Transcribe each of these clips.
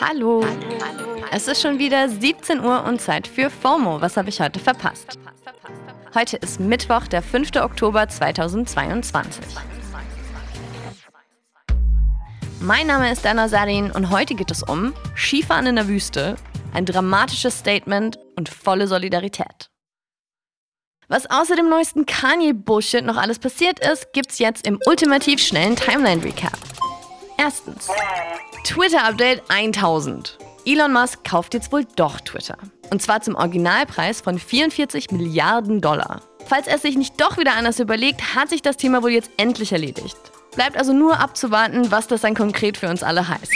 Hallo. Es ist schon wieder 17 Uhr und Zeit für FOMO. Was habe ich heute verpasst? Heute ist Mittwoch, der 5. Oktober 2022. Mein Name ist Dana Sarin und heute geht es um Skifahren in der Wüste, ein dramatisches Statement und volle Solidarität. Was außer dem neuesten Kanye-Bullshit noch alles passiert ist, gibt's jetzt im ultimativ schnellen Timeline-Recap. Erstens. Twitter-Update 1000. Elon Musk kauft jetzt wohl doch Twitter. Und zwar zum Originalpreis von 44 Milliarden Dollar. Falls er sich nicht doch wieder anders überlegt, hat sich das Thema wohl jetzt endlich erledigt. Bleibt also nur abzuwarten, was das dann konkret für uns alle heißt.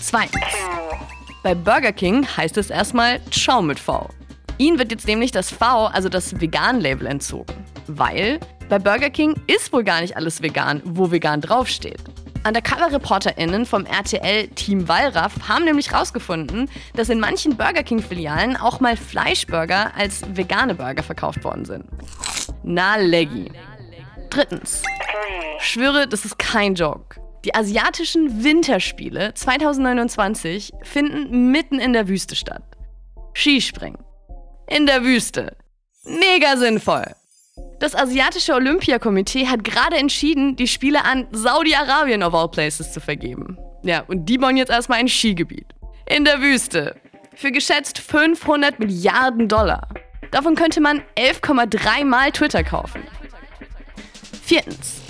Zweitens. Bei Burger King heißt es erstmal Ciao mit V. Ihnen wird jetzt nämlich das V, also das Vegan-Label, entzogen. Weil bei Burger King ist wohl gar nicht alles vegan, wo vegan draufsteht. Undercover-ReporterInnen vom RTL Team Wallraff haben nämlich herausgefunden, dass in manchen Burger King-Filialen auch mal Fleischburger als vegane Burger verkauft worden sind. Na, Leggy. Drittens. Schwöre, das ist kein Joke. Die asiatischen Winterspiele 2029 finden mitten in der Wüste statt. Skispringen. In der Wüste. Mega sinnvoll. Das asiatische Olympiakomitee hat gerade entschieden, die Spiele an Saudi-Arabien of all places zu vergeben. Ja, und die bauen jetzt erstmal ein Skigebiet. In der Wüste. Für geschätzt 500 Milliarden Dollar. Davon könnte man 11,3 Mal Twitter kaufen. Viertens.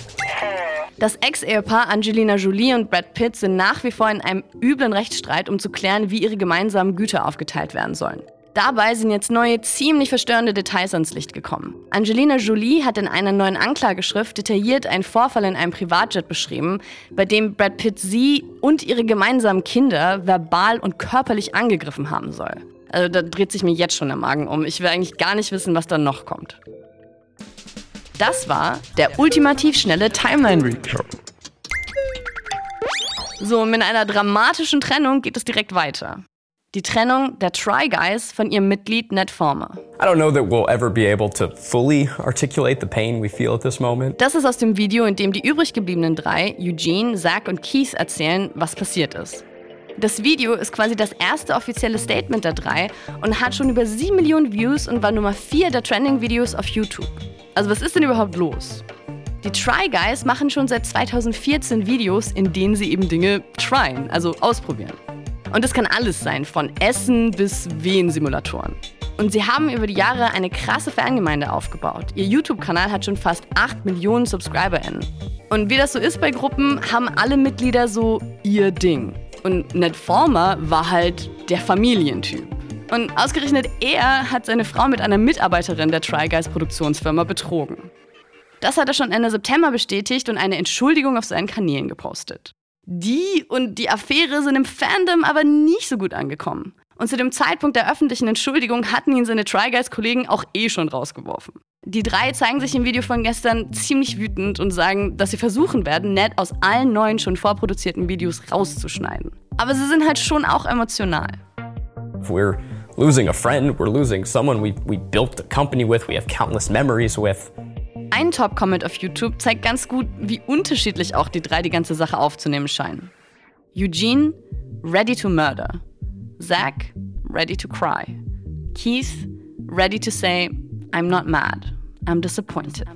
Das Ex-Ehepaar Angelina Jolie und Brad Pitt sind nach wie vor in einem üblen Rechtsstreit, um zu klären, wie ihre gemeinsamen Güter aufgeteilt werden sollen. Dabei sind jetzt neue, ziemlich verstörende Details ans Licht gekommen. Angelina Jolie hat in einer neuen Anklageschrift detailliert einen Vorfall in einem Privatjet beschrieben, bei dem Brad Pitt sie und ihre gemeinsamen Kinder verbal und körperlich angegriffen haben soll. Also da dreht sich mir jetzt schon der Magen um. Ich will eigentlich gar nicht wissen, was da noch kommt. Das war der ultimativ schnelle Timeline Recap. So, mit einer dramatischen Trennung geht es direkt weiter. Die Trennung der Try Guys von ihrem Mitglied Ned Former. We'll. Das ist aus dem Video, in dem die übrig gebliebenen drei, Eugene, Zach und Keith, erzählen, was passiert ist. Das Video ist quasi das erste offizielle Statement der drei und hat schon über 7 Millionen Views und war Nummer 4 der Trending-Videos auf YouTube. Also was ist denn überhaupt los? Die Try Guys machen schon seit 2014 Videos, in denen sie eben Dinge tryen, also ausprobieren. Und das kann alles sein, von Essen bis Wehensimulatoren. Und sie haben über die Jahre eine krasse Fangemeinde aufgebaut. Ihr YouTube-Kanal hat schon fast 8 Millionen SubscriberInnen. Und wie das so ist bei Gruppen, haben alle Mitglieder so ihr Ding. Und Ned Former war halt der Familientyp. Und ausgerechnet er hat seine Frau mit einer Mitarbeiterin der Try Guys Produktionsfirma betrogen. Das hat er schon Ende September bestätigt und eine Entschuldigung auf seinen Kanälen gepostet. Die und die Affäre sind im Fandom aber nicht so gut angekommen. Und zu dem Zeitpunkt der öffentlichen Entschuldigung hatten ihn seine Try Guys-Kollegen auch eh schon rausgeworfen. Die drei zeigen sich im Video von gestern ziemlich wütend und sagen, dass sie versuchen werden, Ned aus allen neuen schon vorproduzierten Videos rauszuschneiden. Aber sie sind halt schon auch emotional. We're losing a friend, we're losing someone we, we built a company with, we have countless memories with. Ein Top-Comment auf YouTube zeigt ganz gut, wie unterschiedlich auch die drei die ganze Sache aufzunehmen scheinen. Eugene, ready to murder. Zach, ready to cry. Keith, ready to say, I'm not mad, I'm disappointed.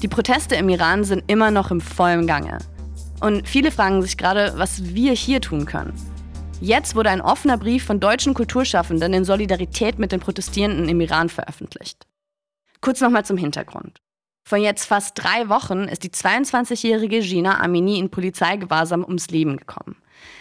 Die Proteste im Iran sind immer noch im vollen Gange. Und viele fragen sich gerade, was wir hier tun können. Jetzt wurde ein offener Brief von deutschen Kulturschaffenden in Solidarität mit den Protestierenden im Iran veröffentlicht. Kurz nochmal zum Hintergrund. Vor jetzt fast drei Wochen ist die 22-jährige Gina Amini in Polizeigewahrsam ums Leben gekommen.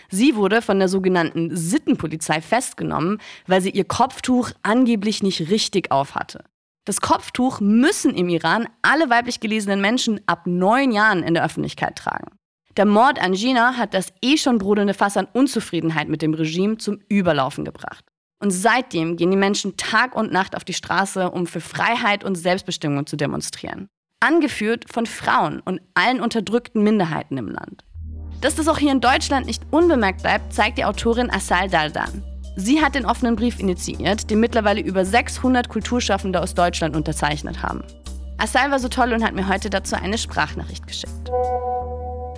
Sie wurde von der sogenannten Sittenpolizei festgenommen, weil sie ihr Kopftuch angeblich nicht richtig aufhatte. Das Kopftuch müssen im Iran alle weiblich gelesenen Menschen ab neun Jahren in der Öffentlichkeit tragen. Der Mord an Gina hat das eh schon brodelnde Fass an Unzufriedenheit mit dem Regime zum Überlaufen gebracht. Und seitdem gehen die Menschen Tag und Nacht auf die Straße, um für Freiheit und Selbstbestimmung zu demonstrieren. Angeführt von Frauen und allen unterdrückten Minderheiten im Land. Dass das auch hier in Deutschland nicht unbemerkt bleibt, zeigt die Autorin Asal Daldan. Sie hat den offenen Brief initiiert, den mittlerweile über 600 Kulturschaffende aus Deutschland unterzeichnet haben. Asal war so toll und hat mir heute dazu eine Sprachnachricht geschickt.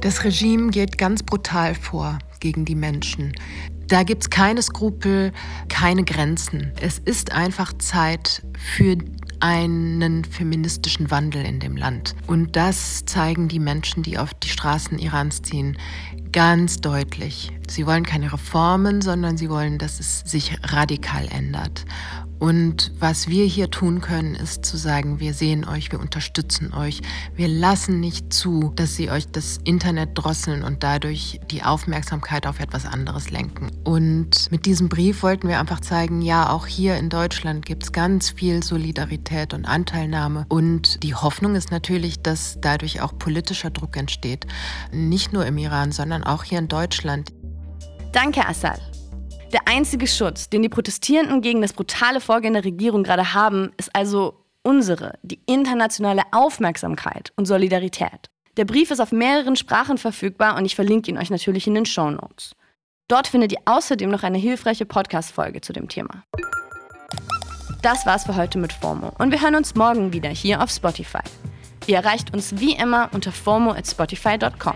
Das Regime geht ganz brutal vor gegen die Menschen. Da gibt es keine Skrupel, keine Grenzen. Es ist einfach Zeit für einen feministischen Wandel in dem Land. Und das zeigen die Menschen, die auf die Straßen Irans ziehen, ganz deutlich. Sie wollen keine Reformen, sondern sie wollen, dass es sich radikal ändert. Und was wir hier tun können, ist zu sagen, wir sehen euch, wir unterstützen euch, wir lassen nicht zu, dass sie euch das Internet drosseln und dadurch die Aufmerksamkeit auf etwas anderes lenken. Und mit diesem Brief wollten wir einfach zeigen, ja, auch hier in Deutschland gibt es ganz viel Solidarität und Anteilnahme. Und die Hoffnung ist natürlich, dass dadurch auch politischer Druck entsteht. Nicht nur im Iran, sondern auch hier in Deutschland. Danke, Assal. Der einzige Schutz, den die Protestierenden gegen das brutale Vorgehen der Regierung gerade haben, ist also unsere, die internationale Aufmerksamkeit und Solidarität. Der Brief ist auf mehreren Sprachen verfügbar und ich verlinke ihn euch natürlich in den Show Notes. Dort findet ihr außerdem noch eine hilfreiche Podcast-Folge zu dem Thema. Das war's für heute mit FOMO und wir hören uns morgen wieder hier auf Spotify. Ihr erreicht uns wie immer unter FOMO at Spotify.com.